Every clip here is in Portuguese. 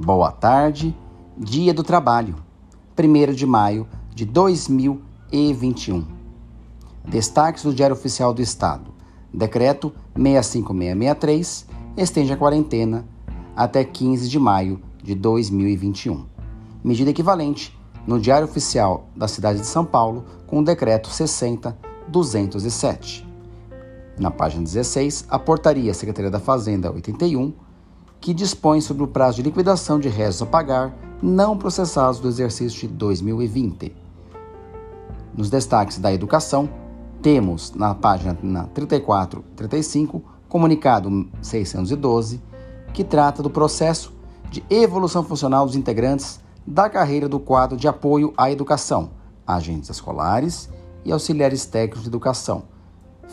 Boa tarde, Dia do Trabalho, 1 de maio de 2021. Destaques do Diário Oficial do Estado. Decreto 65663 estende a quarentena até 15 de maio de 2021. Medida equivalente no Diário Oficial da cidade de São Paulo com o Decreto 60207. Na página 16, a Portaria Secretaria da Fazenda 81 que dispõe sobre o prazo de liquidação de restos a pagar não processados do exercício de 2020. Nos destaques da educação, temos na página 34 e 35 comunicado 612, que trata do processo de evolução funcional dos integrantes da carreira do quadro de apoio à educação, agentes escolares e auxiliares técnicos de educação.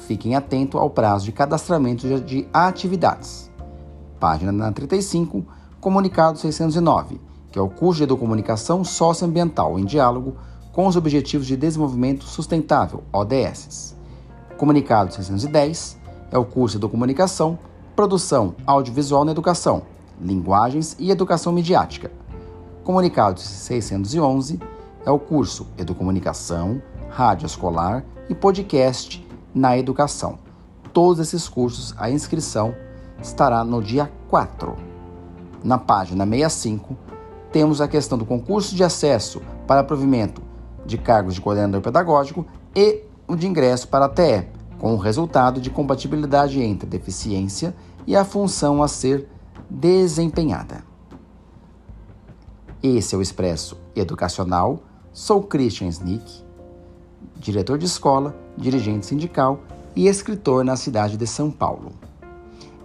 Fiquem atentos ao prazo de cadastramento de atividades página 35, comunicado 609, que é o curso de Educomunicação Socioambiental em Diálogo com os Objetivos de Desenvolvimento Sustentável, ODS. Comunicado 610 é o curso de Educomunicação, Produção Audiovisual na Educação, Linguagens e Educação Midiática. Comunicado 611 é o curso Educomunicação, Rádio Escolar e Podcast na Educação. Todos esses cursos, a inscrição estará no dia 4. Na página 65, temos a questão do concurso de acesso para provimento de cargos de coordenador pedagógico e o de ingresso para a TE, com o resultado de compatibilidade entre deficiência e a função a ser desempenhada. Esse é o Expresso Educacional. Sou Christian Snick, diretor de escola, dirigente sindical e escritor na cidade de São Paulo.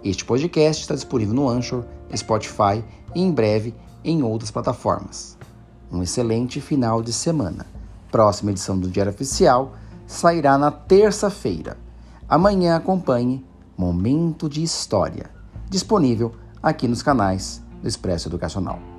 Este podcast está disponível no Anchor, Spotify e em breve em outras plataformas. Um excelente final de semana. Próxima edição do Diário Oficial sairá na terça-feira. Amanhã acompanhe Momento de História, disponível aqui nos canais do Expresso Educacional.